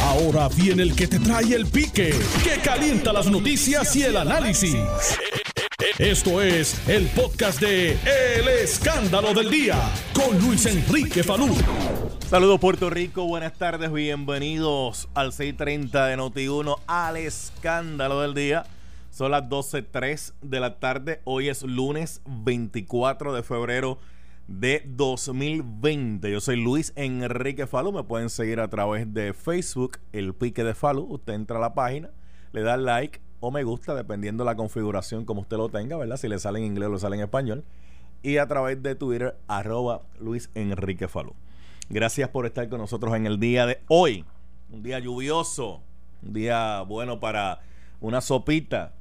Ahora viene el que te trae el pique, que calienta las noticias y el análisis. Esto es el podcast de El Escándalo del Día con Luis Enrique Falú. Saludos Puerto Rico, buenas tardes, bienvenidos al 630 de Noti1 al Escándalo del Día. Son las 12.03 de la tarde, hoy es lunes 24 de febrero de 2020. Yo soy Luis Enrique Falú. Me pueden seguir a través de Facebook, El Pique de Falú. Usted entra a la página, le da like o me gusta, dependiendo de la configuración como usted lo tenga, ¿verdad? Si le sale en inglés o le sale en español. Y a través de Twitter, arroba Luis Enrique Falú. Gracias por estar con nosotros en el día de hoy. Un día lluvioso, un día bueno para una sopita.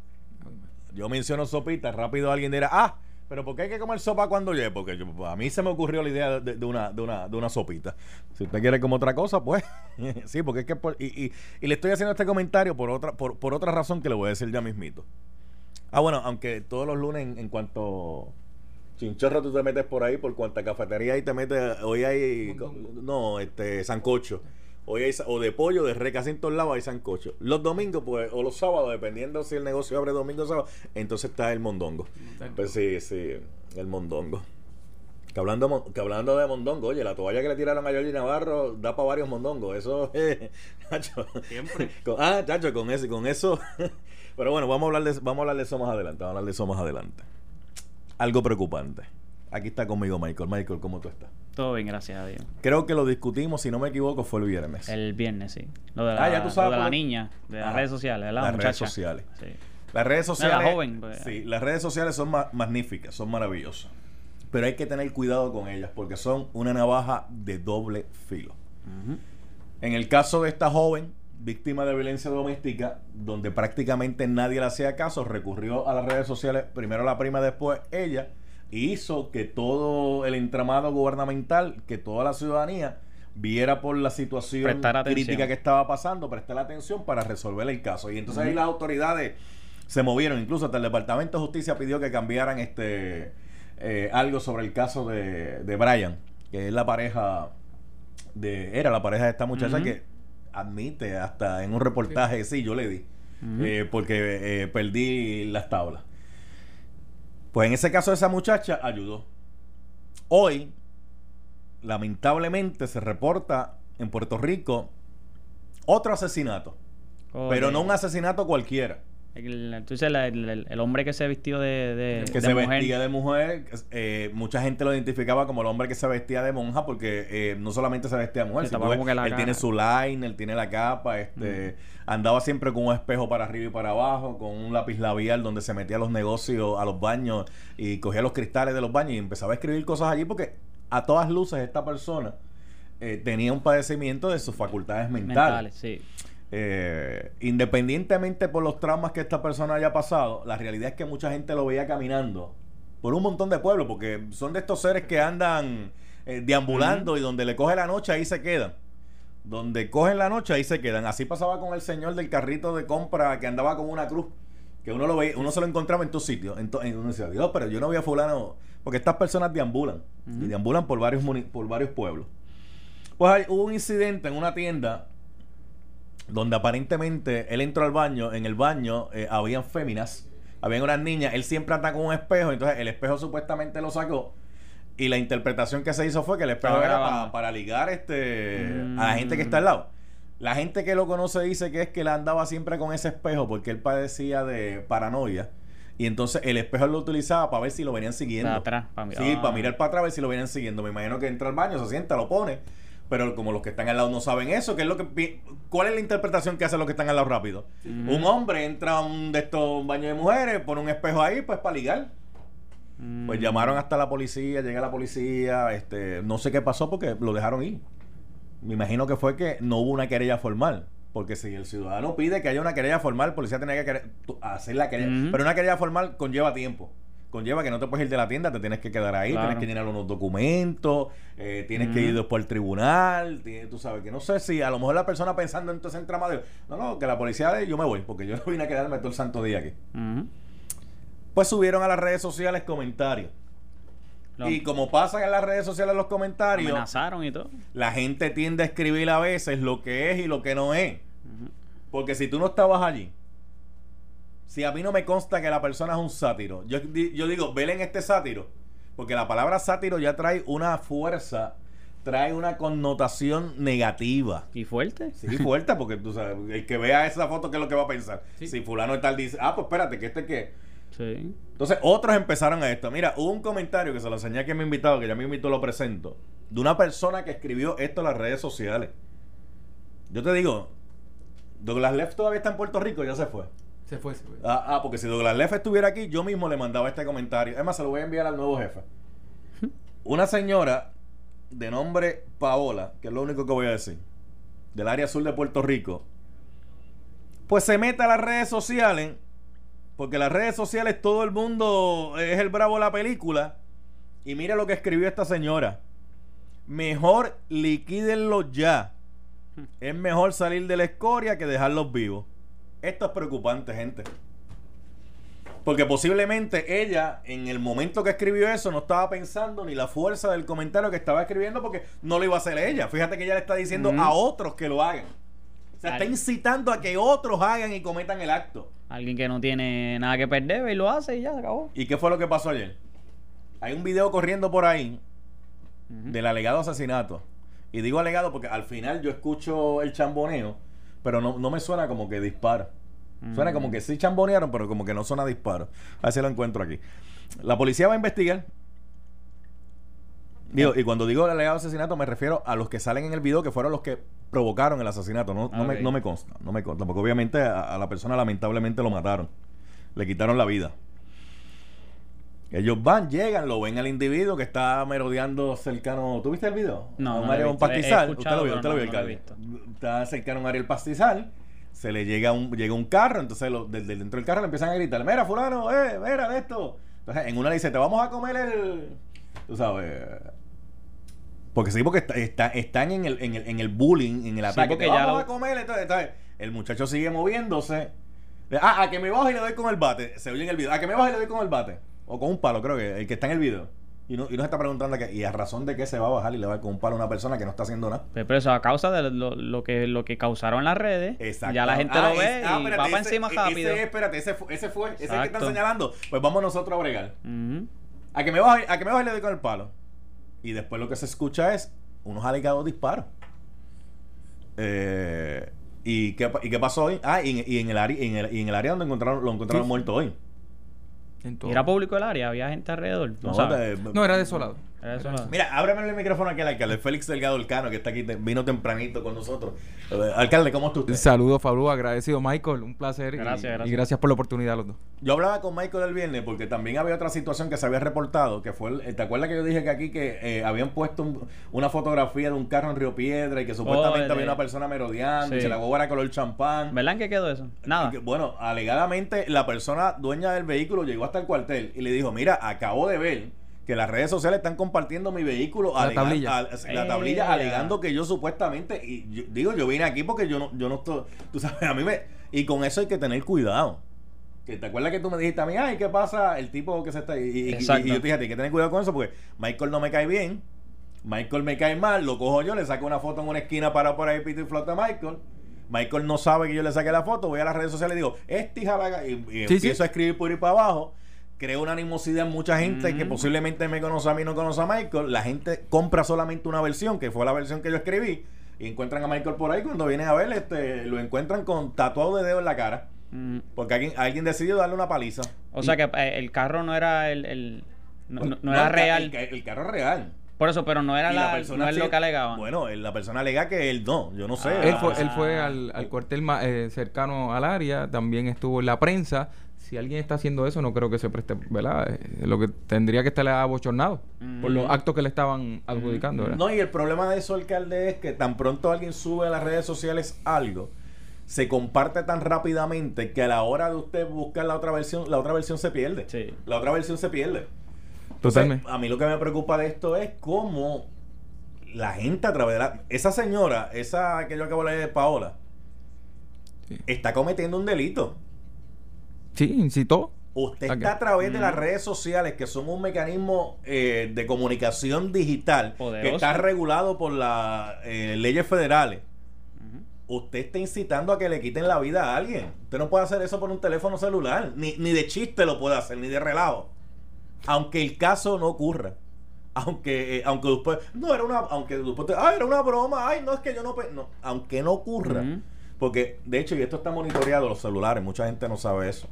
Yo menciono sopita, rápido alguien dirá, ah, pero ¿por qué hay que comer sopa cuando llueve? Porque a mí se me ocurrió la idea de, una, de, una, de una sopita. Si usted quiere como otra cosa, pues sí, porque es que... y, y, le estoy haciendo este comentario por otra, por, por, otra razón que le voy a decir ya mismito. Ah, bueno, aunque todos los lunes en, cuanto... Chinchorro tú te metes por ahí, por cuanta cafetería y te metes... Hoy hay... No, este... Sancocho. Hoy hay, o de pollo, de re, casi en todos lados hay sancocho. Los domingos, pues, o los sábados, dependiendo si el negocio abre domingo o sábado, entonces está el mondongo. Pues sí, sí, el mondongo. Que hablando, que hablando de mondongo, oye, la toalla que le tiraron a Jordi Navarro da para varios mondongos. Eso, chacho. Siempre. ah, chacho, con eso, con eso. Pero bueno, vamos a hablar de, vamos a hablar de eso más adelante. Vamos a hablar de eso más adelante. Algo preocupante. Aquí está conmigo Michael. Michael, ¿cómo tú estás? Todo bien, gracias a Dios. Creo que lo discutimos, si no me equivoco, fue el viernes. El viernes, sí. Lo de la, ah, ya tú sabes, la niña, de las redes sociales, Las redes sociales. Sí. Las redes sociales. La joven, pues. Sí, las redes sociales son magníficas, son maravillosas. Pero hay que tener cuidado con ellas porque son una navaja de doble filo. En el caso de esta joven, víctima de violencia doméstica, donde prácticamente nadie le hacía caso, recurrió a las redes sociales, primero la prima, después ella hizo que todo el entramado gubernamental, que toda la ciudadanía viera por la situación crítica que estaba pasando, prestar atención para resolver el caso. Y entonces ahí las autoridades se movieron, incluso hasta el Departamento de Justicia pidió que cambiaran este eh, algo sobre el caso de, de, Brian, que es la pareja de, era la pareja de esta muchacha que admite hasta en un reportaje, sí, yo le di, eh, porque eh, perdí las tablas. Pues en ese caso esa muchacha ayudó. Hoy, lamentablemente, se reporta en Puerto Rico otro asesinato. Pero no un asesinato cualquiera. El, dices, el, hombre que se vistió de, de que se vestía de mujer eh, mucha gente lo identificaba como el hombre que se vestía de monja porque eh, no solamente se vestía de mujer sino él, tiene su line él tiene la capa este andaba siempre con un espejo para arriba y para abajo con un lápiz labial donde se metía a los negocios a los baños y cogía los cristales de los baños y empezaba a escribir cosas allí porque a todas luces esta persona eh, tenía un padecimiento de sus facultades mentales, mentales sí. Eh, independientemente por los traumas que esta persona haya pasado, la realidad es que mucha gente lo veía caminando por un montón de pueblos, porque son de estos seres que andan eh, deambulando y donde le coge la noche ahí se quedan. Donde cogen la noche ahí se quedan. Así pasaba con el señor del carrito de compra que andaba con una cruz. Que uno lo veía, uno se lo encontraba en tu sitio. En, en uno decía, Dios, pero yo no voy a fulano. Porque estas personas deambulan. Y deambulan por varios, por varios pueblos. Pues hay, hubo un incidente en una tienda donde aparentemente él entró al baño, en el baño eh, habían féminas, habían unas niñas, él siempre anda con un espejo, entonces el espejo supuestamente lo sacó y la interpretación que se hizo fue que el espejo era para, ligar este a la gente que está al lado. La gente que lo conoce dice que es que él andaba siempre con ese espejo porque él padecía de paranoia. Y entonces el espejo lo utilizaba para ver si lo venían siguiendo. Para atrás, Sí, para mirar para atrás, ver si lo venían siguiendo. Me imagino que entra al baño, se sienta, lo pone pero como los que están al lado no saben eso, ¿qué es lo que ¿cuál es la interpretación que hacen los que están al lado rápido? Un hombre entra a un de estos baños de mujeres, pone un espejo ahí, pues para ligar. Pues mm. llamaron hasta la policía, llega la policía, este, no sé qué pasó porque lo dejaron ir. Me imagino que fue que no hubo una querella formal. Porque si el ciudadano pide que haya una querella formal, el policía tiene que hacer la querella. Pero una querella formal conlleva tiempo conlleva que no te puedes ir de la tienda, te tienes que quedar ahí, tienes que llenar unos documentos, eh, tienes que ir después al tribunal, tú sabes que no sé si a lo mejor la persona pensando en tu entramado, no, no, que la policía de yo me voy, porque yo no vine a quedarme todo el santo día aquí. Pues subieron a las redes sociales comentarios. Y como pasa en las redes sociales los comentarios, amenazaron y todo. La gente tiende a escribir a veces lo que es y lo que no es. Porque si tú no estabas allí, si a mí no me consta que la persona es un sátiro, yo, yo digo, vele en este sátiro, porque la palabra sátiro ya trae una fuerza, trae una connotación negativa. ¿Y fuerte? Sí, fuerte, porque tú sabes, el que vea esa foto, ¿qué es lo que va a pensar? Si fulano tal dice, ah, pues espérate, que este que... Sí. Entonces otros empezaron a esto. Mira, hubo un comentario que se lo enseñé aquí a mi invitado, que ya mi invito lo presento, de una persona que escribió esto en las redes sociales. Yo te digo, Douglas Leff todavía está en Puerto Rico, ya se fue. Se fue, se fue. Ah, ah, porque si Douglas Leff estuviera aquí, yo mismo le mandaba este comentario. Es más, se lo voy a enviar al nuevo jefe. Una señora de nombre Paola, que es lo único que voy a decir, del área sur de Puerto Rico, pues se mete a las redes sociales, porque las redes sociales todo el mundo es el bravo de la película, y mire lo que escribió esta señora. Mejor liquídenlo ya es mejor salir de la escoria que dejarlos vivos. Esto es preocupante, gente. Porque posiblemente ella, en el momento que escribió eso, no estaba pensando ni la fuerza del comentario que estaba escribiendo porque no lo iba a hacer ella. Fíjate que ella le está diciendo a otros que lo hagan. O sea, está incitando a que otros hagan y cometan el acto. Alguien que no tiene nada que perder y lo hace y ya se acabó. ¿Y qué fue lo que pasó ayer? Hay un video corriendo por ahí del alegado asesinato y digo alegado porque al final yo escucho el chamboneo, pero no, me suena como que dispara. Suena como que sí chambonearon, pero como que no suena disparo. A ver si lo encuentro aquí. La policía va a investigar. Digo, y cuando digo alegado asesinato me refiero a los que salen en el video que fueron los que provocaron el asesinato. No, no, me, no me, consta, no me consta. Porque obviamente a la persona lamentablemente lo mataron. Le quitaron la vida. Ellos van, llegan, lo ven al individuo que está merodeando cercano. ¿Tú viste el video? No, a un área un pastizal. Usted lo vio, usted lo vio, el Está cercano a un área del pastizal. Se le llega un, llega un carro, entonces desde dentro del carro le empiezan a gritar: Mira, Fulano, eh, mira de esto. Entonces en una le dice: Te vamos a comer el. Tú sabes. Porque sí, porque está, están en el, en, el, en el bullying, en el ataque. te vamos a comer. Entonces, entonces, el muchacho sigue moviéndose. Ah, a que me bajo y le doy con el bate. Se oye en el video. A que me bajo y le doy con el bate o con un palo, creo que el que está en el video. Y no, y no se está preguntando que, y a razón de qué se va a bajar y le va a dar con un palo a una persona que no está haciendo nada. Pero eso a causa de lo, que lo que causaron las redes. Exacto. Ya la gente lo ve ah, y va para encima rápido. Ese, espérate, ese fue, ese fue, ese que están señalando. Pues vamos nosotros a bregar. A que me baje, a que me baje y le doy con el palo. Y después lo que se escucha es unos alegados disparos. Eh, ¿y, qué, ¿Y qué pasó hoy? Ah, y, y en, el área, en, el, y en el área donde encontraron, lo encontraron muerto hoy. ¿Era público el área? ¿Había gente alrededor? No, era desolado. Mira, ábreme el micrófono aquí al alcalde, Félix Delgado Elcano, que está aquí, vino tempranito con nosotros. Eh, alcalde, ¿cómo estás usted? Saludos, Fabio, agradecido, Michael, un placer. Gracias, y, Y gracias por la oportunidad los dos. Yo hablaba con Michael el viernes porque también había otra situación que se había reportado, que fue, ¿te acuerdas que yo dije que aquí que eh, habían puesto una fotografía de un carro en Río Piedra y que supuestamente oh, había una persona merodeando y se la huevo era color champán? ¿Verdad que quedó eso? Nada. bueno, alegadamente la persona dueña del vehículo llegó hasta el cuartel y le dijo, mira, acabo de ver que las redes sociales están compartiendo mi vehículo, la tablilla, la tablilla eh. alegando que yo supuestamente, y digo, yo vine aquí porque yo no, yo no estoy, tú sabes, a mí me, y con eso hay que tener cuidado. Que te acuerdas que tú me dijiste a mí, ay, ¿qué pasa? El tipo que se está, y, y, yo te dije, hay que tener cuidado con eso porque Michael no me cae bien, Michael me cae mal, lo cojo yo, le saco una foto en una esquina para por ahí pito y flota a Michael. Michael no sabe que yo le saqué la foto, voy a las redes sociales y digo, este hija y, y empiezo a escribir por ahí para abajo crea una animosidad en mucha gente que posiblemente me conoce a mí no conoce a Michael. La gente compra solamente una versión, que fue la versión que yo escribí, y encuentran a Michael por ahí. Cuando vienen a ver, este, lo encuentran con tatuado de dedo en la cara. Porque alguien, alguien decidió darle una paliza. O sea que eh, el carro no era el. no, era real. El, carro es real. Por eso, pero no era la, persona no es lo que alegaba. Bueno, la persona alega que él no, yo no sé. él, fue, él fue al, al cuartel eh, cercano al área, también estuvo en la prensa, si alguien está haciendo eso, no creo que se preste, ¿verdad? Eh, lo que tendría que estar abochornado por los actos que le estaban adjudicando, ¿verdad? No, y el problema de eso, alcalde, es que tan pronto alguien sube a las redes sociales algo, se comparte tan rápidamente que a la hora de usted buscar la otra versión, la otra versión se pierde. Sí. La otra versión se pierde. Totalmente. a mí lo que me preocupa de esto es cómo la gente a través de la... Esa señora, esa que yo acabo de leer de Paola, está cometiendo un delito. Sí, incitó. Usted está a través de las redes sociales, que son un mecanismo eh, de comunicación digital que está regulado por las eh, leyes federales. Usted está incitando a que le quiten la vida a alguien. Usted no puede hacer eso por un teléfono celular. Ni, ni de chiste lo puede hacer, ni de relajo. Aunque el caso no ocurra. Aunque, eh, aunque después, no era una, aunque después, ay, era una broma, ay, no es que yo no, no aunque no ocurra, porque de hecho, y esto está monitoreado los celulares, mucha gente no sabe eso.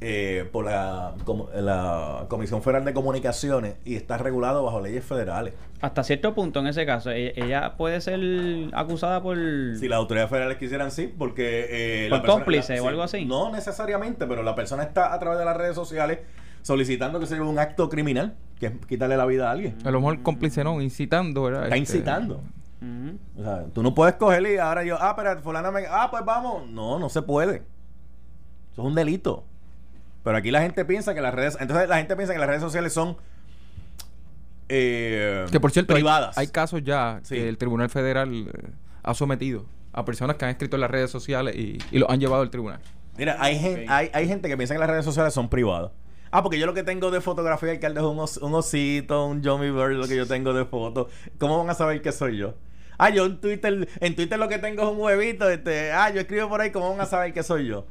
Eh, por la, la Comisión Federal de Comunicaciones y está regulado bajo leyes federales. Hasta cierto punto, en ese caso, e-, ella puede ser acusada por... Si las autoridades federales quisieran, sí, porque... Eh, por cómplice o algo así. No necesariamente, pero la persona está a través de las redes sociales solicitando que se lleve un acto criminal, que es quitarle la vida a alguien. A lo mejor cómplice no, incitando, ¿verdad? Está este, incitando. O sea, tú no puedes cogerle y ahora yo, ah, pero fulana me... Ah, pues vamos. No, no se puede. Eso es un delito. Pero aquí la gente piensa que las redes... Entonces la gente piensa que las redes sociales son... Eh, que por cierto, privadas. Hay, casos ya que el Tribunal Federal eh, ha sometido a personas que han escrito en las redes sociales y, y lo han llevado al tribunal. Mira, hay, gente, hay, hay gente que piensa que las redes sociales son privadas. Ah, porque yo lo que tengo de fotografía del alcalde es un, osito, un Johnny Bird, lo que yo tengo de foto. ¿Cómo van a saber que soy yo? Ah, yo en Twitter, en Twitter lo que tengo es un huevito. Este, ah, yo escribo por ahí, ¿cómo van a saber que soy yo?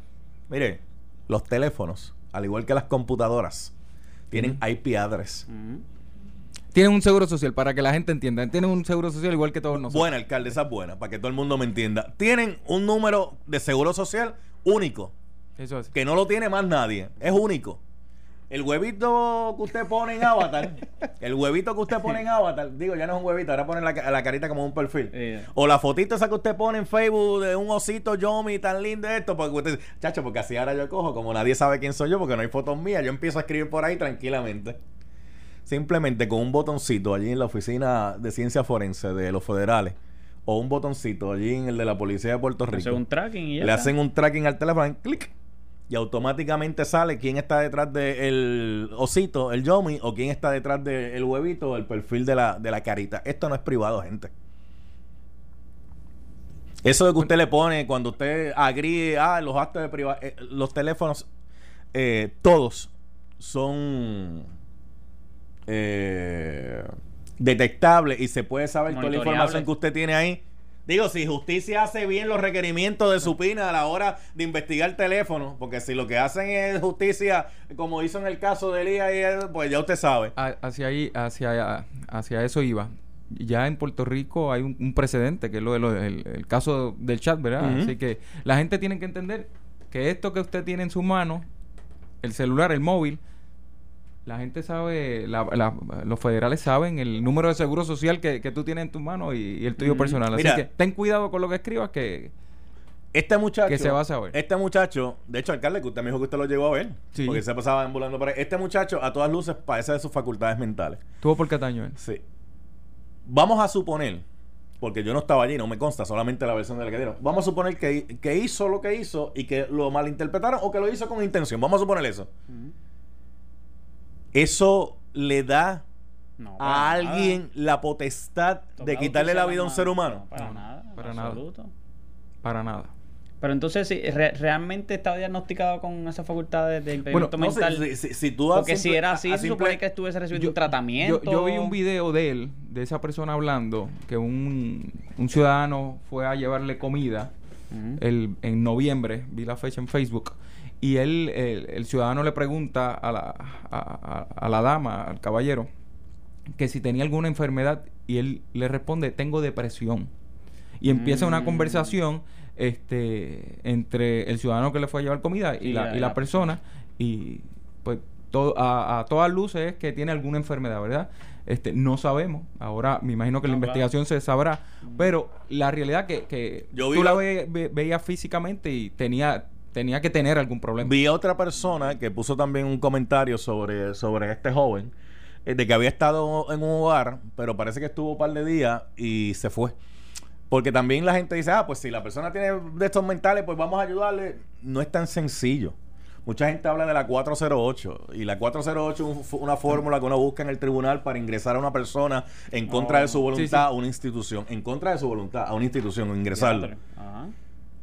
Mire, los teléfonos, al igual que las computadoras, tienen IP address. Tienen un seguro social, para que la gente entienda. Tienen un seguro social igual que todos nosotros. Buena, alcalde, esa es buena, para que todo el mundo me entienda. Tienen un número de seguro social único. Eso es. Que no lo tiene más nadie. Es único. El huevito que usted pone en Avatar, el huevito que usted pone en Avatar, digo, ya no es un huevito, ahora pone la, la carita como un perfil. O la fotito esa que usted pone en Facebook de un osito Yomi tan lindo esto, porque usted, chacho, porque así ahora yo cojo, como nadie sabe quién soy yo, porque no hay fotos mías, yo empiezo a escribir por ahí tranquilamente. Simplemente con un botoncito allí en la oficina de ciencia forense de los federales, o un botoncito allí en el de la policía de Puerto Rico. un tracking y Le hacen un tracking al teléfono, clic y automáticamente sale quién está detrás del osito, el yomi, o quién está detrás del huevito, el perfil de la, de la carita. Esto no es privado, gente. Eso de que usted le pone cuando usted agree, ah, los actos de privado, eh, los teléfonos, eh, todos son eh, detectables y se puede saber toda la información que usted tiene ahí Digo, si justicia hace bien los requerimientos de supina a la hora de investigar el teléfono, porque si lo que hacen es justicia, como hizo en el caso de Elías, pues ya usted sabe. Hacia ahí, hacia, hacia eso iba. Ya en Puerto Rico hay un, precedente, que es lo, de el, caso del chat, ¿verdad? Así que la gente tiene que entender que esto que usted tiene en su mano, el celular, el móvil, la gente sabe, los federales saben el número de seguro social que, tú tienes en tu mano y, el tuyo personal. Así que ten cuidado con lo que escribas que... Este muchacho. Que se va a saber. Este muchacho, de hecho, alcalde, que usted me dijo que usted lo llegó a ver. Sí. Porque se pasaba ambulando por ahí. Este muchacho, a todas luces, padece de sus facultades mentales. ¿Tuvo por Cataño él? Sí. Vamos a suponer, porque yo no estaba allí, no me consta, solamente la versión de la que dieron. Vamos a suponer que, que hizo lo que hizo y que lo malinterpretaron o que lo hizo con intención. Vamos a suponer eso eso le da a alguien la potestad de quitarle la vida a un ser humano. para nada. Para nada. Para nada. Pero entonces, si ¿realmente estaba diagnosticado con esas facultades de impedimento mental? si, tú Porque si era así, se supone que estuviese recibiendo un tratamiento. Yo, vi un video de él, de esa persona hablando, que un, ciudadano fue a llevarle comida el, en noviembre, vi la fecha en Facebook, y él, el, ciudadano le pregunta a la, a, la dama, al caballero, que si tenía alguna enfermedad y él le responde, tengo depresión. Y empieza una mm. conversación este, entre el ciudadano que le fue a llevar comida y, la, y la persona y pues todo, a, todas luces es que tiene alguna enfermedad, ¿verdad? Este, no sabemos. Ahora me imagino que la investigación se sabrá. Pero la realidad que, que tú la veías físicamente y tenía tenía que tener algún problema. Vi a otra persona que puso también un comentario sobre, sobre este joven, eh, de que había estado en un hogar, pero parece que estuvo un par de días y se fue. Porque también la gente dice, ah, pues si la persona tiene de estos mentales, pues vamos a ayudarle. No es tan sencillo. Mucha gente habla de la 408 y la 408 es una fórmula que uno busca en el tribunal para ingresar a una persona en contra de su voluntad a una institución, en contra de su voluntad a una institución, ingresarlo.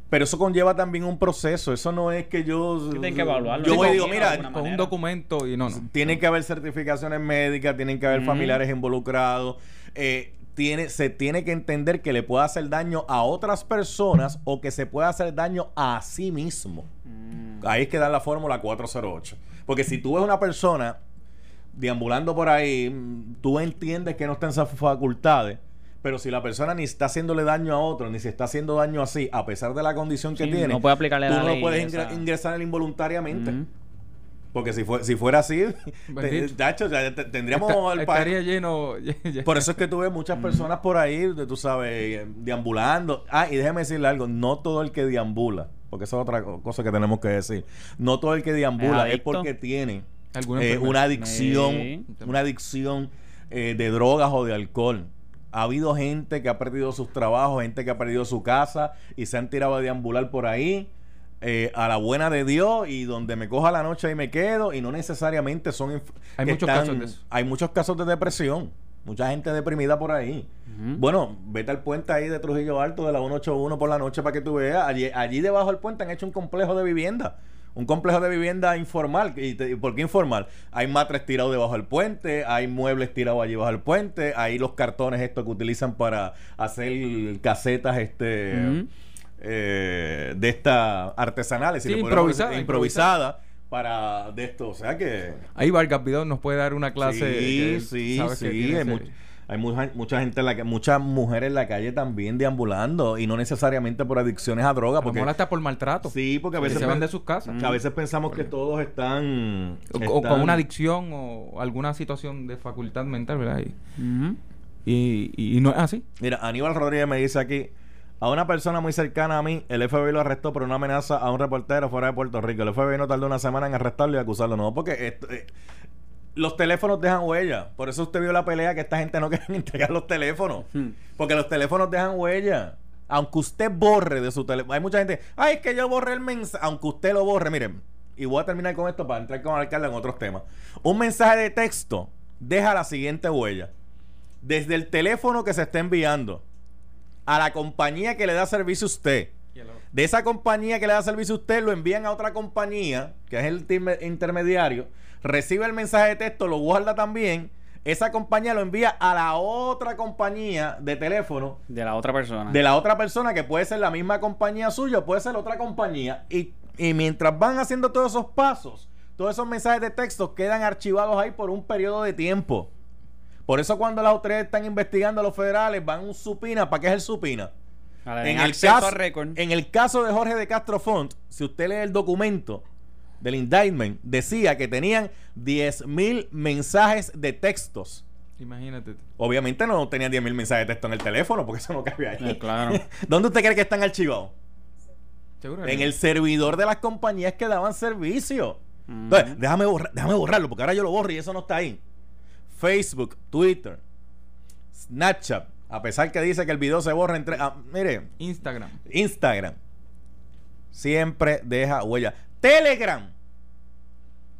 Pero eso conlleva también un proceso. Eso no es que yo. Tienen que evaluarlo. Yo voy digo, mira, con un documento y no, no. Tienen que haber certificaciones médicas, tienen que haber familiares involucrados. Eh, tiene, se tiene que entender que le puede hacer daño a otras personas o que se puede hacer daño a sí mismo. Mm. Ahí es que da la fórmula 408. Porque si tú ves una persona deambulando por ahí, tú entiendes que no está en sus facultades pero si la persona ni está haciéndole daño a otro, ni se está haciendo daño así, a pesar de la condición que tiene, no puede aplicarle tú no puedes ingresar involuntariamente. Porque si, si fuera así, tendríamos el Estaría lleno. por eso es que tú ves muchas personas por ahí, tú sabes, deambulando. Ah, y déjame decirle algo: no todo el que deambula, porque eso es otra cosa que tenemos que decir. No todo el que deambula es, porque tiene eh, una adicción, una adicción eh, de drogas o de alcohol ha habido gente que ha perdido sus trabajos, gente que ha perdido su casa y se han tirado a deambular por ahí. Eh, a la buena de Dios y donde me coja la noche y me quedo y no necesariamente son hay muchos casos de eso. hay muchos casos de depresión mucha gente deprimida por ahí bueno vete al puente ahí de Trujillo Alto de la 181 por la noche para que tú veas allí, allí debajo del puente han hecho un complejo de vivienda un complejo de vivienda informal. ¿Y, por qué informal? Hay matres tirados debajo del puente, hay muebles tirados allí bajo el puente, hay los cartones estos que utilizan para hacer casetas este eh, de estas artesanales, sí, improvisada, improvisada para de esto, o sea que ahí Vargas Vidón nos puede dar una clase sí, sí, sí, hay mucha, mucha gente en la muchas mujeres en la calle también deambulando y no necesariamente por adicciones a droga porque hasta por maltrato. Sí porque a veces se van de sus casas. a veces pensamos que todos están, o, con una adicción o alguna situación de facultad mental verdad y, y, no es así. Mira Aníbal Rodríguez me dice aquí a una persona muy cercana a mí, el FBI lo arrestó por una amenaza a un reportero fuera de Puerto Rico. El FBI no tardó una semana en arrestarlo y acusarlo. No, porque esto, eh, los teléfonos dejan huella. Por eso usted vio la pelea que esta gente no quiere entregar los teléfonos. Hmm. Porque los teléfonos dejan huella. Aunque usted borre de su teléfono. Hay mucha gente. Ay, es que yo borré el mensaje. Aunque usted lo borre, miren. Y voy a terminar con esto para entrar con el alcalde en otros temas. Un mensaje de texto deja la siguiente huella. Desde el teléfono que se está enviando a la compañía que le da servicio a usted. De esa compañía que le da servicio a usted, lo envían a otra compañía, que es el intermediario recibe el mensaje de texto, lo guarda también. Esa compañía lo envía a la otra compañía de teléfono. De la otra persona. De la otra persona, que puede ser la misma compañía suya, puede ser otra compañía. Y, y mientras van haciendo todos esos pasos, todos esos mensajes de texto quedan archivados ahí por un periodo de tiempo. Por eso cuando las autoridades están investigando a los federales, van un supina. ¿Para qué es el supina? En el, caso, en el caso de Jorge de Castro Font, si usted lee el documento, del indictment decía que tenían 10.000 mensajes de textos. Imagínate. Obviamente no tenían 10.000 mensajes de texto en el teléfono porque eso no cabía ahí. Eh, claro. ¿Dónde usted cree que están archivados? en el servidor de las compañías que daban servicio. Entonces, déjame, déjame borrarlo porque ahora yo lo borro y eso no está ahí. Facebook, Twitter, Snapchat, a pesar que dice que el video se borra entre... Ah, mire. Instagram. Instagram. Siempre deja huella. Telegram.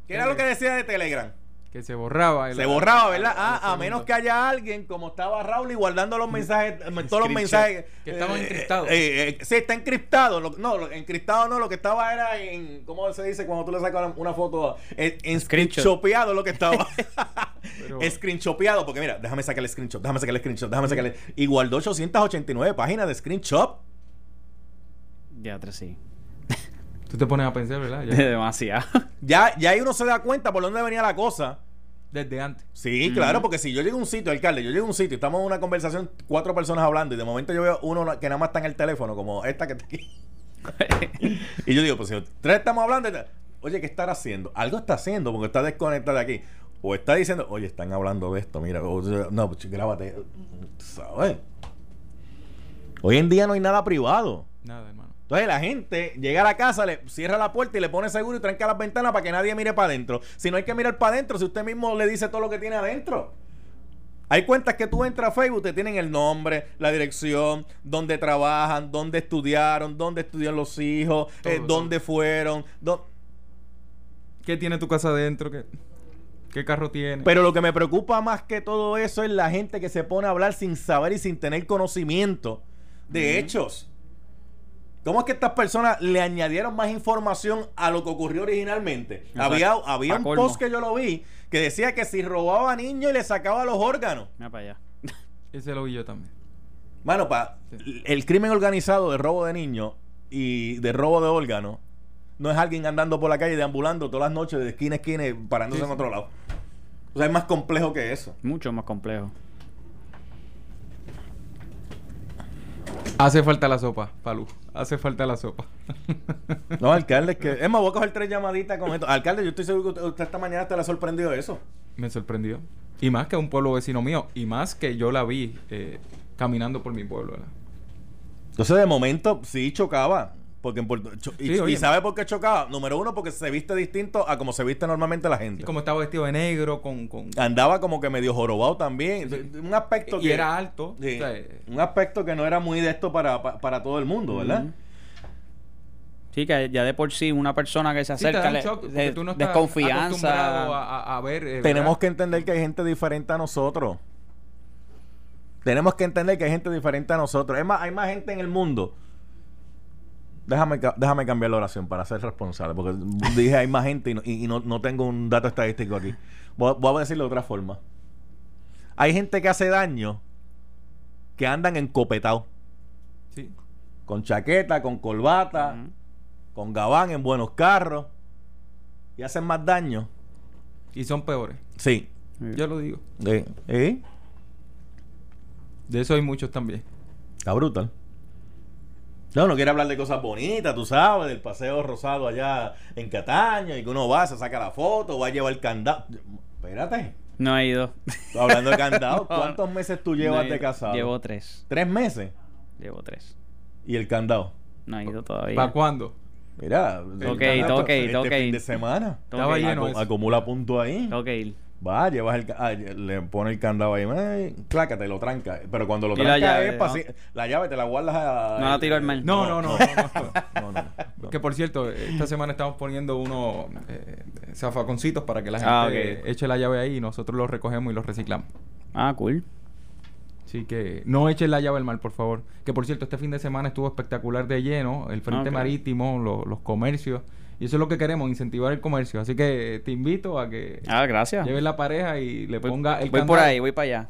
¿Qué era lo que decía de Telegram? Que se borraba. Se borraba, ¿verdad? Ah, a menos que haya alguien como estaba Raúl y guardando los mensajes, todos los mensajes. Que estaban eh, encriptados. Eh, eh, sí, está encriptado. no, encriptado no, lo que estaba era en. ¿Cómo se dice cuando tú le sacas una foto? En, screenshopeado lo que estaba. screenshopeado, porque mira, déjame sacar el screenshot, déjame sacar el screenshot, déjame sacar el. Y guardó 889 páginas de screenshot. Ya, tres sí. Tú te pones a pensar, ¿verdad? Ya. Demasiado. Ya, ya ahí uno se da cuenta por dónde venía la cosa. Desde antes. Sí, claro, porque si yo llego a un sitio, alcalde, yo llego a un sitio y estamos en una conversación, cuatro personas hablando, y de momento yo veo uno que nada más está en el teléfono, como esta que está aquí. y yo digo, pues si tres estamos hablando, oye, ¿qué estará haciendo? Algo está haciendo porque está desconectado de aquí. O está diciendo, oye, están hablando de esto, mira, no, pues grábate. ¿Sabes? Hoy en día no hay nada privado. Nada, hermano. Entonces la gente llega a la casa, le cierra la puerta y le pone seguro y tranca las ventanas para que nadie mire para adentro. Si no hay que mirar para adentro, si usted mismo le dice todo lo que tiene adentro. Hay cuentas que tú entras a Facebook, te tienen el nombre, la dirección, dónde trabajan, dónde estudiaron, dónde estudian los hijos, eh, dónde fueron. ¿Qué tiene tu casa adentro? ¿Qué, ¿Qué carro tiene? Pero lo que me preocupa más que todo eso es la gente que se pone a hablar sin saber y sin tener conocimiento de hechos. ¿Cómo es que estas personas le añadieron más información a lo que ocurrió originalmente? Había, había un post que yo lo vi que decía que si robaba a niños y le sacaba los órganos. Mira para allá. Ese lo vi yo también. Bueno, pa, el crimen organizado de robo de niños y de robo de órganos no es alguien andando por la calle deambulando todas las noches de esquina a esquina parándose en otro lado. O sea, es más complejo que eso. Mucho más complejo. Hace falta la sopa, Palú. Hace falta la sopa. no, alcalde, que. Es más, voy a coger tres llamaditas con esto. Alcalde, yo estoy seguro que usted esta mañana te le ha sorprendido eso. Me sorprendió. Y más que un pueblo vecino mío. Y más que yo la vi eh, caminando por mi pueblo. ¿verdad? Entonces, de momento, sí chocaba. Porque en Puerto, y, sabe por qué chocaba. Número uno, porque se viste distinto a como se viste normalmente la gente. como estaba vestido de negro, con, Andaba como que medio jorobado también. Un aspecto y que. era alto. un aspecto que no era muy de esto para, para, todo el mundo, ¿verdad? Sí, que ya de por sí una persona que se acerca de, desconfianza. A, ver, eh, Tenemos que entender que hay gente diferente a nosotros. Tenemos que entender que hay gente diferente a nosotros. Es más, hay más gente en el mundo Déjame, déjame cambiar la oración para ser responsable, porque dije hay más gente y no, tengo un dato estadístico aquí. Voy, a decirlo de otra forma. Hay gente que hace daño que andan encopetados. Sí. Con chaqueta, con corbata, con gabán en buenos carros. Y hacen más daño. Y son peores. Sí. Yo lo digo. ¿Eh? De eso hay muchos también. Está brutal. No, no quiere hablar de cosas bonitas, tú sabes, del paseo rosado allá en Cataño y que uno va, se saca la foto, va a llevar el candado. Espérate. No he ido. Hablando de candado, ¿cuántos meses tú llevas de casado? Llevo tres. ¿Tres meses? Llevo tres. ¿Y el candado? No he ido todavía. ¿Para cuándo? Mira, ok, ok, este fin de semana. Estaba lleno. Acumula punto ahí. Ok. Va, llevas el, ah, le pone el candado ahí, clácate, lo tranca. Pero cuando lo tranca la llave, es la llave te la guardas a, No la tiro al mar. No, no, no. no, no, Que por cierto, esta semana estamos poniendo unos eh, zafaconcitos para que la ah, gente eche la llave ahí y nosotros los recogemos y los reciclamos. Ah, cool. Así que no echen la llave al mar, por favor. Que por cierto, este fin de semana estuvo espectacular de lleno. El frente marítimo, los comercios. Y eso es lo que queremos, incentivar el comercio. Así que te invito a que ah, gracias. lleves la pareja y le ponga el Voy por ahí, voy para allá.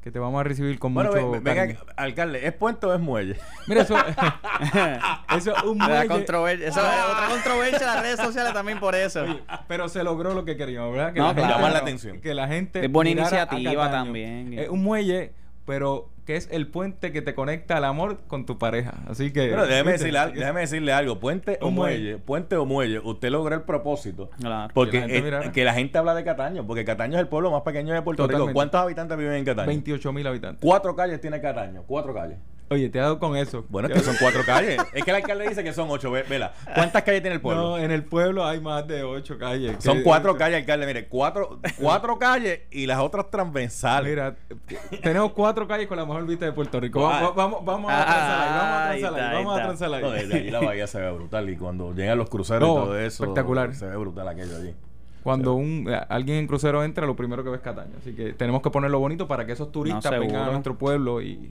Que te vamos a recibir con mucho ven, venga, alcalde, ¿es puente o es muelle? Mira, eso, eso es un muelle. Controversia, eso es otra controversia en las redes sociales también por eso. pero se logró lo que queríamos, ¿verdad? Que no, la llamar la atención. Que la gente... Es buena iniciativa también. Es un muelle pero que es el puente que te conecta al amor con tu pareja. Así que. Pero déjeme, decirle, déjeme decirle algo: puente o muelle, puente o muelle, usted logra el propósito. Claro. Porque que la gente habla de Cataño, porque Cataño es el pueblo más pequeño de Puerto Rico. ¿Cuántos habitantes viven en Cataño? 28 mil habitantes. Cuatro calles tiene Cataño, cuatro calles. Oye, te ha dado con eso. Bueno, es que son cuatro calles. Es que el alcalde dice que son ocho. Vela, ¿cuántas calles tiene el pueblo? No, en el pueblo hay más de ocho calles. Son cuatro calles, alcalde. Mire, cuatro, cuatro calles y las otras transversales. Mira, tenemos cuatro calles con la mejor vista de Puerto Rico. Vamos, vamos, vamos a transar ahí, vamos a transar ahí, vamos a transar ahí. No, desde ahí la bahía se ve brutal y cuando llegan los cruceros y todo eso. Espectacular. Se ve brutal aquello allí. Cuando un, eh, alguien en crucero entra, lo primero que ve es Cataño. Así que tenemos que ponerlo bonito para que esos turistas vengan a nuestro pueblo y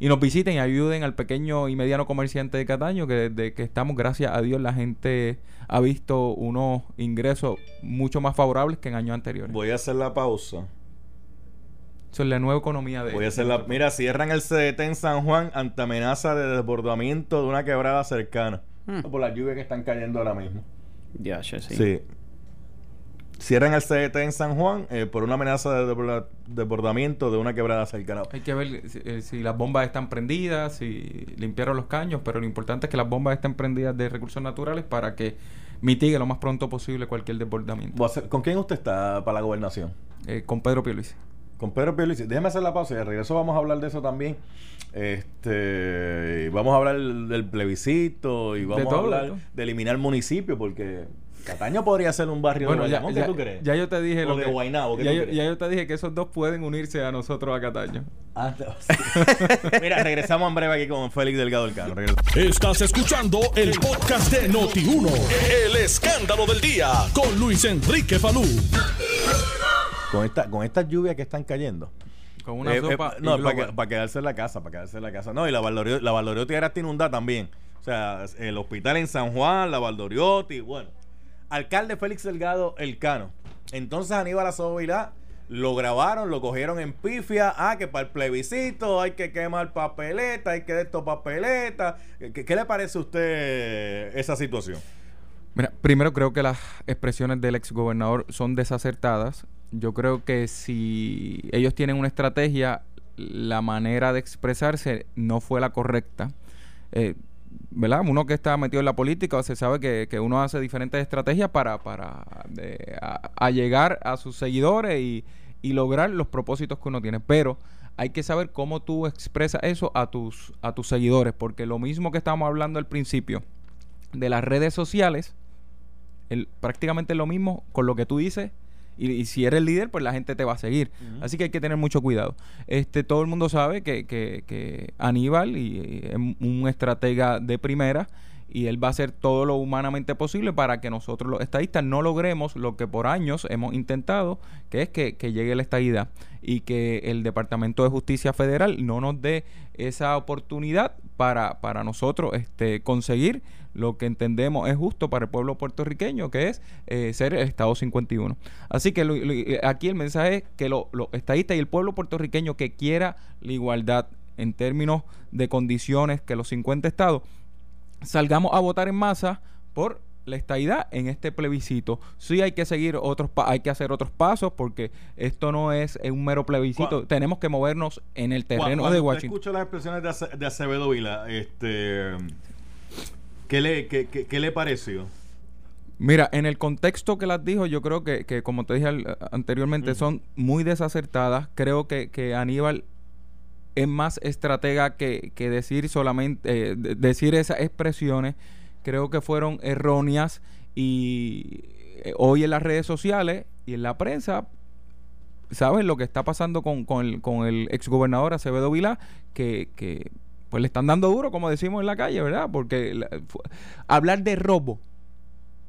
y nos visiten y ayuden al pequeño y mediano comerciante de Cataño, que desde que estamos, gracias a Dios, la gente ha visto unos ingresos mucho más favorables que en años anteriores. Voy a hacer la pausa. Eso es la nueva economía de... Voy a hacer la... Mira, cierran el CDT en San Juan ante amenaza de desbordamiento de una quebrada cercana. Hmm. Por las lluvias que están cayendo ahora mismo. Ya, sí. Sí. Cierran el CDT en San Juan eh, por una amenaza de desbordamiento de una quebrada cercana. Hay que ver eh, si, las bombas están prendidas, si limpiaron los caños, pero lo importante es que las bombas estén prendidas de recursos naturales para que mitigue lo más pronto posible cualquier desbordamiento. ¿Con quién usted está para la gobernación? Eh, con Pedro Pierluisi. Con Pedro Pierluisi. Déjeme hacer la pausa y de regreso vamos a hablar de eso también. Este, vamos a hablar del plebiscito y vamos a hablar de eliminar municipio porque Cataño podría ser un barrio de Guaynabo, ¿qué tú crees? Ya yo te dije lo de que, Guaynabo, ya, yo, ya, yo, te dije que esos dos pueden unirse a nosotros a Cataño. Ah, Mira, regresamos en breve aquí con Félix Delgado del Cano. Estás escuchando el podcast de Noti1, el escándalo del día con Luis Enrique Falú. Con esta, con estas lluvias que están cayendo. Con una eh, sopa. Eh, no, para, quedarse en la casa, para quedarse en la casa. No, y la Valorio, la Valorio Tierra está inundada también. O sea, el hospital en San Juan, la Valdoriotti, bueno. Alcalde Félix Delgado Elcano. Entonces Aníbal Azovilá lo grabaron, lo cogieron en pifia. Ah, que para el plebiscito hay que quemar papeleta, hay que de esto papeleta. ¿Qué, le parece a usted esa situación? Mira, primero creo que las expresiones del ex gobernador son desacertadas. Yo creo que si ellos tienen una estrategia, la manera de expresarse no fue la correcta. Eh, ¿verdad? Uno que está metido en la política se sabe que, uno hace diferentes estrategias para, para a, llegar a sus seguidores y, y, lograr los propósitos que uno tiene. Pero hay que saber cómo tú expresas eso a tus, a tus seguidores, porque lo mismo que estábamos hablando al principio de las redes sociales, el, prácticamente lo mismo con lo que tú dices y, si eres líder, pues la gente te va a seguir. Así que hay que tener mucho cuidado. Este, todo el mundo sabe que, que, que Aníbal y, es un estratega de primera y él va a hacer todo lo humanamente posible para que nosotros los estadistas no logremos lo que por años hemos intentado, que es que, que, llegue la estadidad y que el Departamento de Justicia Federal no nos dé esa oportunidad para, para nosotros este, conseguir lo que entendemos es justo para el pueblo puertorriqueño, que es eh, ser el Estado 51. Así que aquí el mensaje es que los estadistas y el pueblo puertorriqueño que quiera la igualdad en términos de condiciones que los 50 estados, salgamos a votar en masa por la estadidad en este plebiscito. Sí hay que seguir otros hay que hacer otros pasos porque esto no es un mero plebiscito. Tenemos que movernos en el terreno de Washington. Escucho las expresiones de, Acevedo Vila. Este, ¿Qué le, qué, qué, le pareció? Mira, en el contexto que las dijo, yo creo que, que como te dije anteriormente, son muy desacertadas. Creo que, que Aníbal es más estratega que, que decir solamente, eh, decir esas expresiones. Creo que fueron erróneas y eh, hoy en las redes sociales y en la prensa, ¿sabes lo que está pasando con, con, el, con el exgobernador Acevedo Vilá? Que, que pues le están dando duro, como decimos en la calle, ¿verdad? Porque hablar de robo,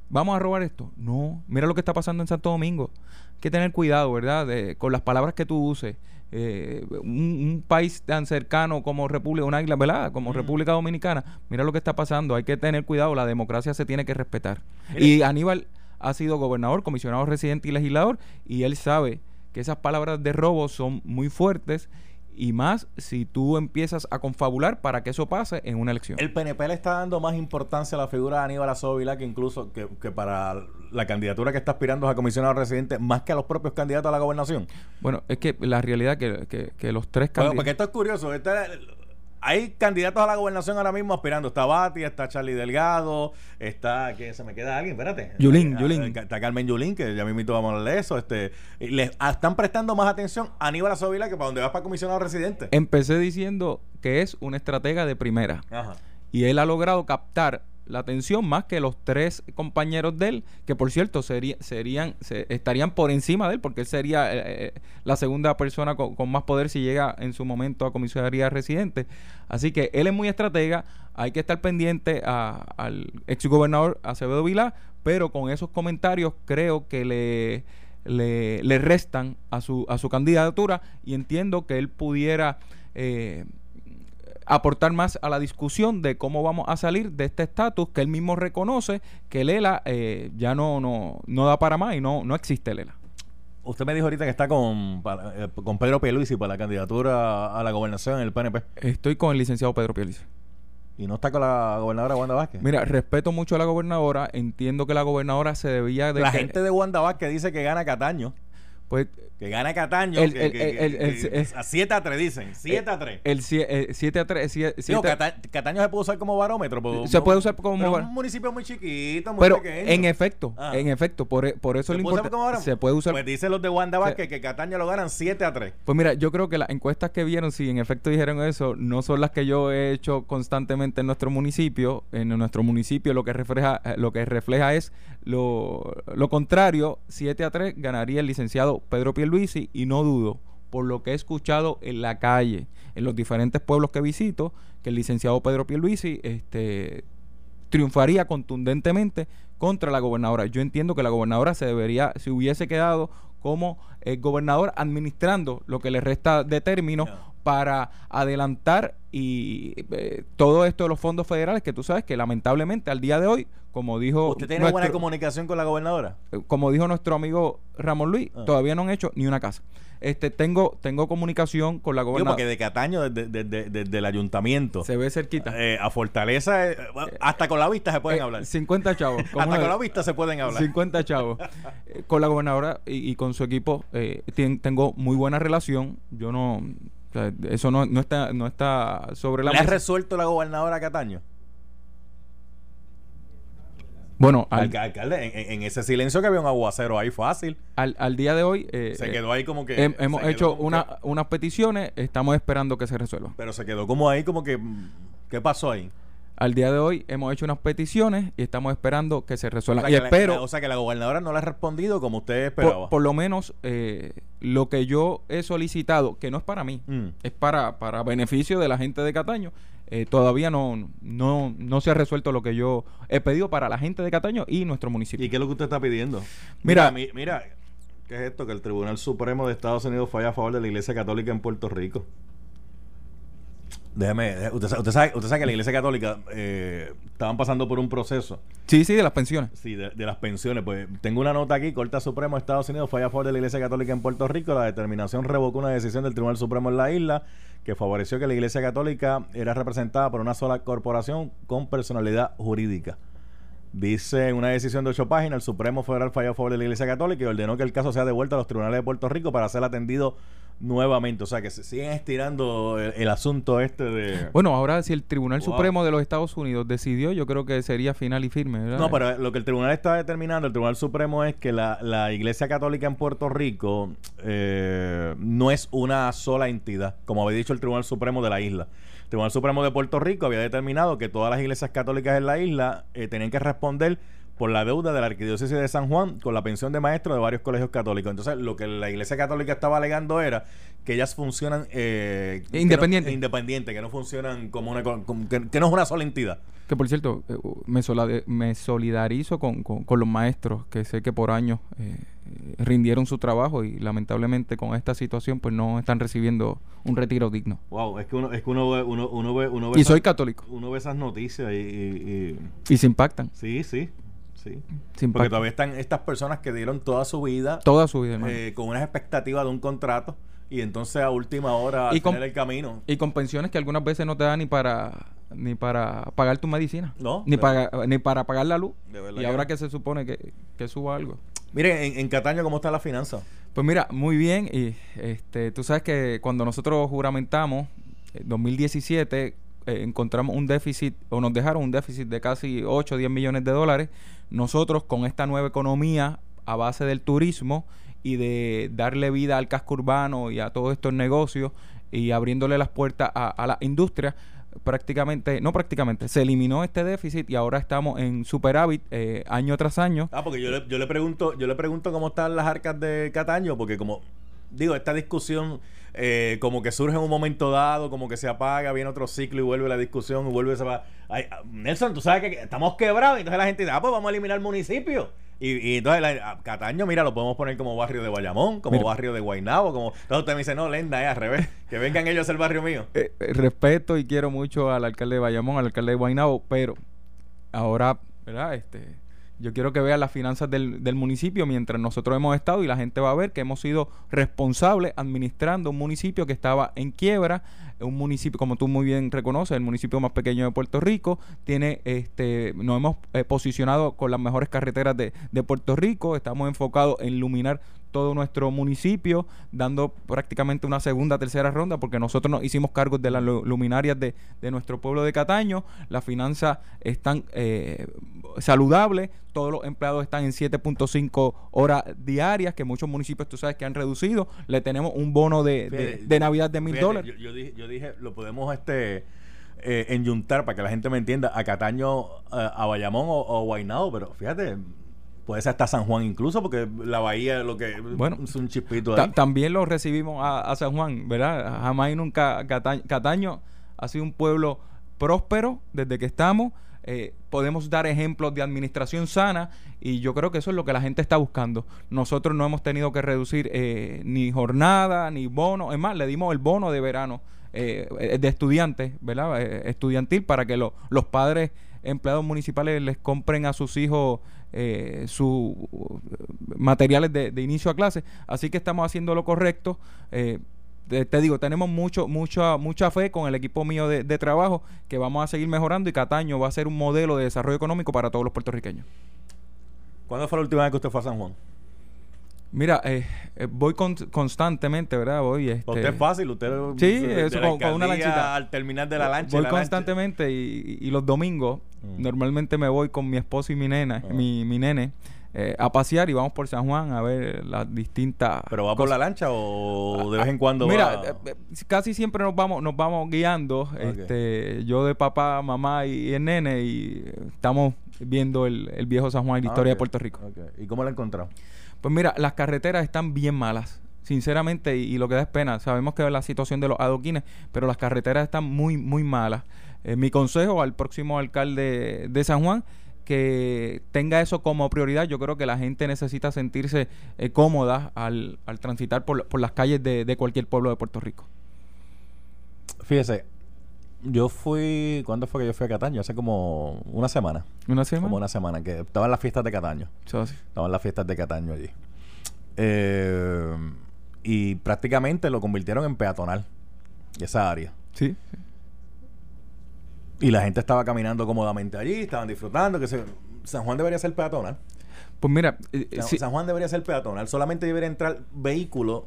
vamos a robar esto. No, mira lo que está pasando en Santo Domingo. Hay que tener cuidado, ¿verdad? con las palabras que tú uses. Eh, un, país tan cercano como República, una isla, ¿verdad? Como República Dominicana, mira lo que está pasando. Hay que tener cuidado, la democracia se tiene que respetar. Y Aníbal ha sido gobernador, comisionado residente y legislador, y él sabe que esas palabras de robo son muy fuertes y más si tú empiezas a confabular para que eso pase en una elección. El PNP le está dando más importancia a la figura de Aníbal Azóvila que incluso que, para la candidatura que está aspirando a comisionado residente más que a los propios candidatos a la gobernación. Bueno, es que la realidad que, que, que los tres candidatos... porque esto es curioso. Este hay candidatos a la gobernación ahora mismo aspirando. Está Bati, está Charlie Delgado, está. ¿Quién se me queda alguien? Espérate. Yulín, ah, Yulín. Está Carmen Yulín, que ya mismo vamos a hablar de eso. Este, le están prestando más atención a Aníbal Azovila que para donde vas para comisionado residente. Empecé diciendo que es una estratega de primera. Ajá. Y él ha logrado captar la atención más que los tres compañeros de él, que por cierto sería, serían, estarían por encima de él, porque él sería eh, eh, la segunda persona con, más poder si llega en su momento a comisaría residente. Así que él es muy estratega, hay que estar pendiente al ex gobernador Acevedo Vilá, pero con esos comentarios creo que le, le, le restan a su, a su candidatura y entiendo que él pudiera... Eh, aportar más a la discusión de cómo vamos a salir de este estatus que él mismo reconoce que Lela eh, ya no, no, no da para más y no, no existe Lela. Usted me dijo ahorita que está con, eh, con Pedro Pierluisi para la candidatura a la gobernación en el PNP. Estoy con el licenciado Pedro Pierluisi. ¿Y no está con la gobernadora Wanda Vázquez? Mira, respeto mucho a la gobernadora. Entiendo que la gobernadora se debía de... La gente de Wanda Vázquez dice que gana Cataño. Pues que gana Cataño. a 7 a 3 dicen. 7 a 3. El 7 a 3. Cataño se puede usar como barómetro. se puede usar como barómetro. Es un municipio muy chiquito, muy pero pequeño. En efecto, ah. en efecto. Por, por eso lo importante. Se puede usar. Pues dicen los de Wanda Vázquez que Cataño lo ganan 7 a 3. Pues mira, yo creo que las encuestas que vieron, si en efecto dijeron eso, no son las que yo he hecho constantemente en nuestro municipio. En nuestro municipio lo que refleja, lo que refleja es lo, lo contrario. 7 a 3 ganaría el licenciado Pedro Pierluisi y no dudo, por lo que he escuchado en la calle, en los diferentes pueblos que visito, que el licenciado Pedro Pierluisi este, triunfaría contundentemente contra la gobernadora. Yo entiendo que la gobernadora se debería, si hubiese quedado como el gobernador administrando lo que le resta de término, para adelantar y eh, todo esto de los fondos federales que tú sabes que lamentablemente al día de hoy, como dijo... ¿Usted tiene buena comunicación con la gobernadora? Eh, como dijo nuestro amigo Ramón Luis, ah. todavía no han hecho ni una casa. Este, tengo, tengo comunicación con la gobernadora. porque de Cataño, desde, desde, el ayuntamiento. Se ve cerquita. Eh, a Fortaleza, hasta con la vista se pueden hablar. 50 chavos. hasta con la vista se pueden hablar. 50 chavos. con la gobernadora y, con su equipo tengo muy buena relación. Yo no eso no, no, está, no está sobre la ¿Le ha resuelto la gobernadora Cataño? Bueno, al, alcalde, en, ese silencio que había un aguacero ahí fácil. Al, al día de hoy. Eh, se quedó ahí como que. hemos hecho una, unas peticiones, estamos esperando que se resuelvan. Pero se quedó como ahí, como que. ¿Qué pasó ahí? Al día de hoy hemos hecho unas peticiones y estamos esperando que se resuelvan. y espero. o sea que la gobernadora no le ha respondido como usted esperaba. Por, lo menos eh, lo que yo he solicitado, que no es para mí, mm. es para, para beneficio de la gente de Cataño. Eh, todavía no, no, no se ha resuelto lo que yo he pedido para la gente de Cataño y nuestro municipio. ¿Y qué es lo que usted está pidiendo? Mira, mira, mira ¿qué es esto? Que el Tribunal Supremo de Estados Unidos falla a favor de la Iglesia Católica en Puerto Rico. Déjeme, usted, sabe, usted sabe que la Iglesia Católica eh, estaban pasando por un proceso. Sí, sí, de las pensiones. Sí, de, las pensiones. Pues tengo una nota aquí, Corte Supremo de Estados Unidos fue a favor de la Iglesia Católica en Puerto Rico. La determinación revocó una decisión del Tribunal Supremo en la isla que favoreció que la Iglesia Católica era representada por una sola corporación con personalidad jurídica. Dice en una decisión de ocho páginas, el Supremo Federal falló a favor de la Iglesia Católica y ordenó que el caso sea devuelto a los tribunales de Puerto Rico para ser atendido nuevamente. O sea, que se siguen estirando el, asunto este de... Bueno, ahora si el Tribunal Supremo de los Estados Unidos decidió, yo creo que sería final y firme. No, pero lo que el Tribunal está determinando, el Tribunal Supremo, es que la, la Iglesia Católica en Puerto Rico eh, no es una sola entidad, como había dicho el Tribunal Supremo de la isla. El Tribunal Supremo de Puerto Rico había determinado que todas las iglesias católicas en la isla eh, tenían que responder por la deuda de la Arquidiócesis de San Juan con la pensión de maestros de varios colegios católicos. Entonces, lo que la Iglesia Católica estaba alegando era que ellas funcionan eh, independiente. independiente, que no funcionan como una que, no es una sola entidad. Que por cierto, eh, me, me solidarizo con, con, los maestros que sé que por años eh, rindieron su trabajo y lamentablemente con esta situación pues no están recibiendo un retiro digno. Wow, es que uno, es que uno ve, uno, uno ve, uno y soy católico. Uno ve esas noticias y, y, y, y se impactan. Sí, sí. Sí. Porque todavía están estas personas que dieron toda su vida. Toda su vida, eh, con unas expectativas de un contrato. Y entonces a última hora y el camino. Y con pensiones que algunas veces no te dan ni para ni para pagar tu medicina. No. Ni, para, ni para pagar la luz. Y ahora que se supone que, que suba algo. Mire, en, en, Cataño, ¿cómo está la finanza? Pues mira, muy bien. Y este, tú sabes que cuando nosotros juramentamos, en 2017, eh, encontramos un déficit, o nos dejaron un déficit de casi 8 o 10 millones de dólares nosotros con esta nueva economía a base del turismo y de darle vida al casco urbano y a todos estos negocios y abriéndole las puertas a, la industria, prácticamente, no prácticamente, se eliminó este déficit y ahora estamos en superávit eh, año tras año. Ah, porque yo le, yo le pregunto, yo le pregunto cómo están las arcas de Cataño, porque como digo, esta discusión eh, como que surge en un momento dado, como que se apaga, viene otro ciclo y vuelve la discusión y vuelve va. Ay, Nelson, tú sabes que estamos quebrados y entonces la gente dice, ah, pues vamos a eliminar el municipio. Y, entonces Cataño, mira, lo podemos poner como barrio de Bayamón, como barrio de Guaynabo, como... Entonces usted me dice, no, Lenda, es al revés, que vengan ellos al barrio mío. Eh, eh, respeto y quiero mucho al alcalde de Bayamón, al alcalde de Guaynabo, pero ahora, ¿verdad? Este yo quiero que vean las finanzas del, del, municipio mientras nosotros hemos estado y la gente va a ver que hemos sido responsables administrando un municipio que estaba en quiebra, un municipio, como tú muy bien reconoces, el municipio más pequeño de Puerto Rico, tiene, este, nos hemos eh, posicionado con las mejores carreteras de, de Puerto Rico, estamos enfocados en iluminar todo nuestro municipio, dando prácticamente una segunda, tercera ronda, porque nosotros nos hicimos cargos de las luminarias de, nuestro pueblo de Cataño, las finanzas están eh, saludables, todos los empleados están en 7.5 horas diarias, que muchos municipios tú sabes que han reducido, le tenemos un bono de, de, Navidad de mil dólares. Yo, dije, lo podemos este eh, enyuntar para que la gente me entienda, a Cataño, eh, a Bayamón o, o pero fíjate, Puede ser hasta San Juan incluso, porque la bahía lo que bueno, es un chispito ahí. También lo recibimos a, San Juan, ¿verdad? Jamás y nunca Cataño, ha sido un pueblo próspero desde que estamos. eh, podemos dar ejemplos de administración sana y yo creo que eso es lo que la gente está buscando. Nosotros no hemos tenido que reducir eh, ni jornada, ni bono, es más, le dimos el bono de verano eh, de estudiantes, ¿verdad? estudiantil para que los padres empleados municipales les compren a sus hijos sus materiales de, de, inicio a clase. Así que estamos haciendo lo correcto te, digo, tenemos mucho, mucha, mucha fe con el equipo mío de, trabajo que vamos a seguir mejorando y Cataño va a ser un modelo de desarrollo económico para todos los puertorriqueños. ¿Cuándo fue la última vez que usted fue a San Juan? Mira, eh, eh voy constantemente, ¿verdad? Voy. Este, usted es fácil, usted. Sí, eso con, una lanchita. Al terminar de la lancha. Voy constantemente Y, los domingos, mm. normalmente me voy con mi esposo y mi nena, ah. mi, mi nene. Eh, a pasear y vamos por San Juan a ver las distintas. ¿Pero va por la lancha o de vez en cuando? Mira, eh, eh, casi siempre nos vamos, nos vamos guiando. Este, yo de papá, mamá y, el nene y estamos viendo el, viejo San Juan y la ah, historia de Puerto Rico. ¿Y cómo lo ha encontrado? Pues mira, las carreteras están bien malas sinceramente, y, lo que da es pena, sabemos que es la situación de los adoquines, pero las carreteras están muy, muy malas. mi consejo al próximo alcalde de San Juan que tenga eso como prioridad. Yo creo que la gente necesita sentirse eh, cómoda al, transitar por, las calles de, cualquier pueblo de Puerto Rico. Fíjese, yo fui, ¿cuándo fue que yo fui a Cataño? Hace como una semana. ¿Una semana? Como una semana, que estaba en las fiestas de Cataño. Estaba en las fiestas de Cataño allí. Eh, y prácticamente lo convirtieron en peatonal, esa área. Sí. Y la gente estaba caminando cómodamente allí, estaban disfrutando, que se, San Juan debería ser peatonal. Pues mira, eh, eh, San, Juan debería ser peatonal, solamente debería entrar vehículos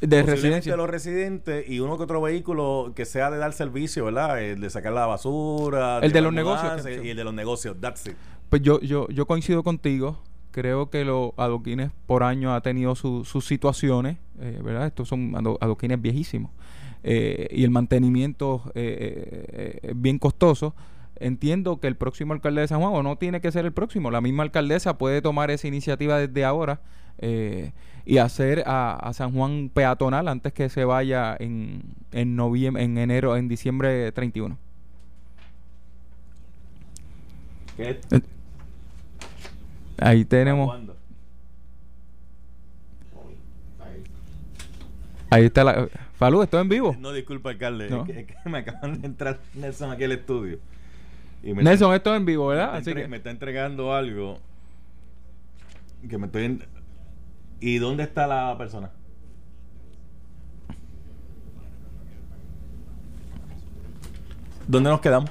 de residencia. de los residentes y uno que otro vehículo que sea de dar servicio, ¿verdad? El de sacar la basura. El de, los negocios. Y el de los negocios, that's it. Pues yo, yo, yo coincido contigo. Creo que los adoquines por año ha tenido sus situaciones, eh, ¿verdad? Estos son adoquines viejísimos. Eh, y el mantenimiento eh, eh, bien costoso, entiendo que el próximo alcalde de San Juan, o no tiene que ser el próximo, la misma alcaldesa puede tomar esa iniciativa desde ahora y hacer a, San Juan peatonal antes que se vaya en, en noviembre, en enero, en diciembre 31. Ahí tenemos. Ahí está la. Falú, ¿estoy en vivo? No, disculpa, alcalde. Es, que, me acaban de entrar Nelson aquí al estudio. Nelson, esto es en vivo, ¿verdad? Me Así que... me está entregando algo que me estoy... ¿Y dónde está la persona? ¿Dónde nos quedamos?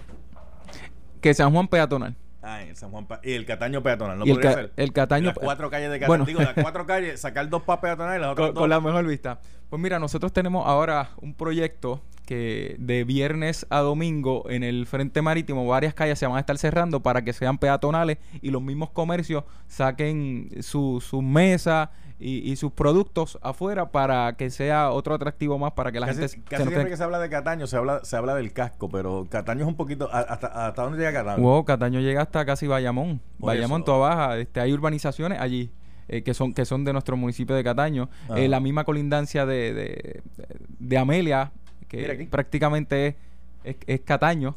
Que San Juan Peatonal. Ah, en San Juan y el Cataño peatonal, ¿no y podría el, ser? El Cataño... Las cuatro calles de Cataño. Bueno. Digo, las cuatro calles, sacar dos para peatonales y las otras con, dos... Con la mejor vista. Pues mira, nosotros tenemos ahora un proyecto que de viernes a domingo en el frente marítimo varias calles se van a estar cerrando para que sean peatonales y los mismos comercios saquen sus su mesas y, sus productos afuera para que sea otro atractivo más para que la gente casi siempre que se habla de Cataño se habla se habla del casco pero Cataño es un poquito hasta hasta dónde llega Cataño wow, Cataño llega hasta casi Bayamón Bayamón toda baja este hay urbanizaciones allí eh, que son que son de nuestro municipio de Cataño. Eh, la misma colindancia de, de, Amelia, que prácticamente es, es, Cataño.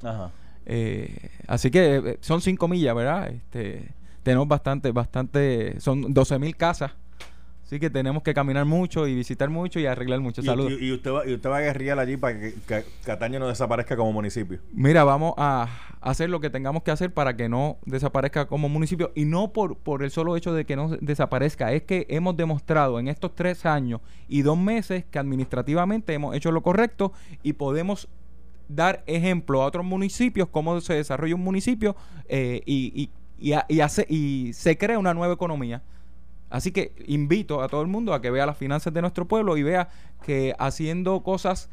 Eh, así que son cinco millas, ¿verdad? Este, tenemos bastante, bastante, son 12 mil casas Así que tenemos que caminar mucho y visitar mucho y arreglar mucho. Saludos. Y, usted va, y usted va a guerrillar allí para que, Cataño no desaparezca como municipio. Mira, vamos a hacer lo que tengamos que hacer para que no desaparezca como municipio. Y no por, por el solo hecho de que no desaparezca. Es que hemos demostrado en estos tres años y dos meses que administrativamente hemos hecho lo correcto y podemos dar ejemplo a otros municipios, cómo se desarrolla un municipio eh, y, y, y, hace, y se crea una nueva economía. Así que invito a todo el mundo a que vea las finanzas de nuestro pueblo y vea que haciendo cosas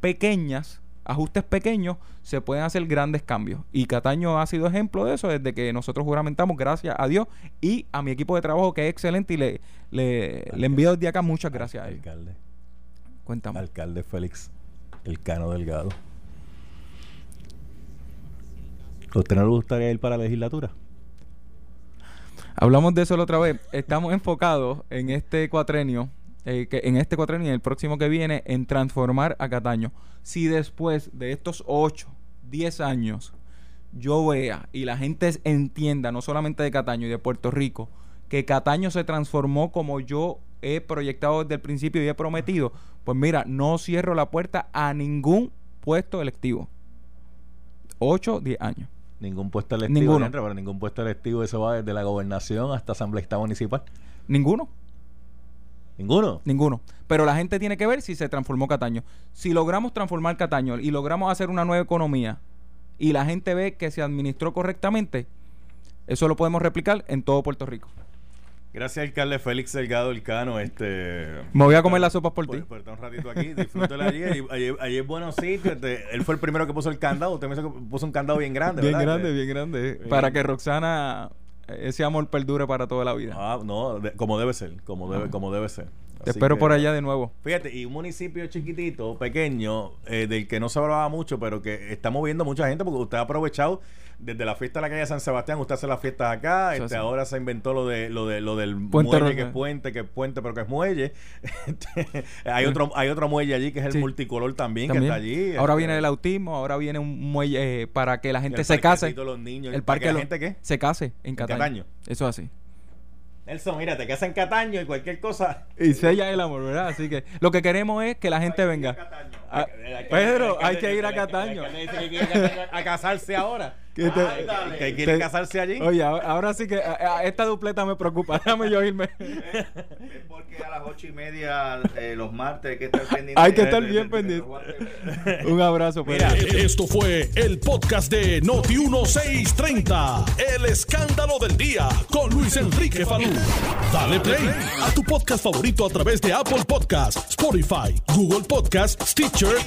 pequeñas, ajustes pequeños, se pueden hacer grandes cambios. Y Cataño ha sido ejemplo de eso desde que nosotros juramentamos, gracias a Dios y a mi equipo de trabajo que es excelente y le, le, envío desde acá muchas gracias a Alcalde. Cuéntame. Alcalde Félix El Cano Delgado. ¿A usted no le gustaría ir para la legislatura? Hablamos de eso la otra vez. Estamos enfocados en este cuatrenio, eh, en este cuatrenio y el próximo que viene, en transformar a Cataño. Si después de estos 8, 10 años yo vea y la gente entienda, no solamente de Cataño y de Puerto Rico, que Cataño se transformó como yo he proyectado desde el principio y he prometido, pues mira, no cierro la puerta a ningún puesto electivo. 8, 10 años. Ningún puesto electivo, Ninguno. pero ningún puesto electivo, eso va desde la gobernación hasta asambleísta municipal. Ninguno. Ninguno. Ninguno. Pero la gente tiene que ver si se transformó Cataño. Si logramos transformar Cataño y logramos hacer una nueva economía y la gente ve que se administró correctamente, eso lo podemos replicar en todo Puerto Rico. Gracias, alcalde Félix Delgado Elcano. Este, Me voy a comer las sopas por, ti. Por estar un ratito aquí, disfrútelo allí. Allí, es buenos sitios. Este, él fue el primero que puso el candado. Usted me puso un candado bien grande, Bien grande, bien grande. Para que Roxana ese amor perdure para toda la vida. Ah, no, como debe ser, como debe, como debe ser. Te espero por allá de nuevo. Fíjate, y un municipio chiquitito, pequeño, eh, del que no se hablaba mucho, pero que está moviendo mucha gente porque usted ha aprovechado desde la fiesta de la calle San Sebastián, usted hace las fiestas acá, este, ahora se inventó lo de lo de lo del muelle que es puente, que es puente, pero que es muelle. Este, hay otro hay otro muelle allí que es el multicolor también, que está allí. Ahora viene este, el autismo, ahora viene un muelle eh, para que la gente se case. Los niños, el parque la gente qué? Se case en Cataño. Eso es así. Nelson, mira, te quedas en Cataño y cualquier cosa. Y sella el amor, ¿verdad? Así que lo que queremos es que la gente venga. Ah, Pedro, hay que ir a Cataño. A casarse ahora. Que, quiere casarse allí. Oye, ahora, sí que esta dupleta me preocupa. Déjame yo irme. Es porque a las ocho y media eh, los martes hay que estar pendiente. Hay que estar bien pendiente. Un abrazo. Mira, esto fue el podcast de Noti 1630. El escándalo del día con Luis Enrique Falú. Dale play a tu podcast favorito a través de Apple Podcasts, Spotify, Google Podcasts, Stitcher.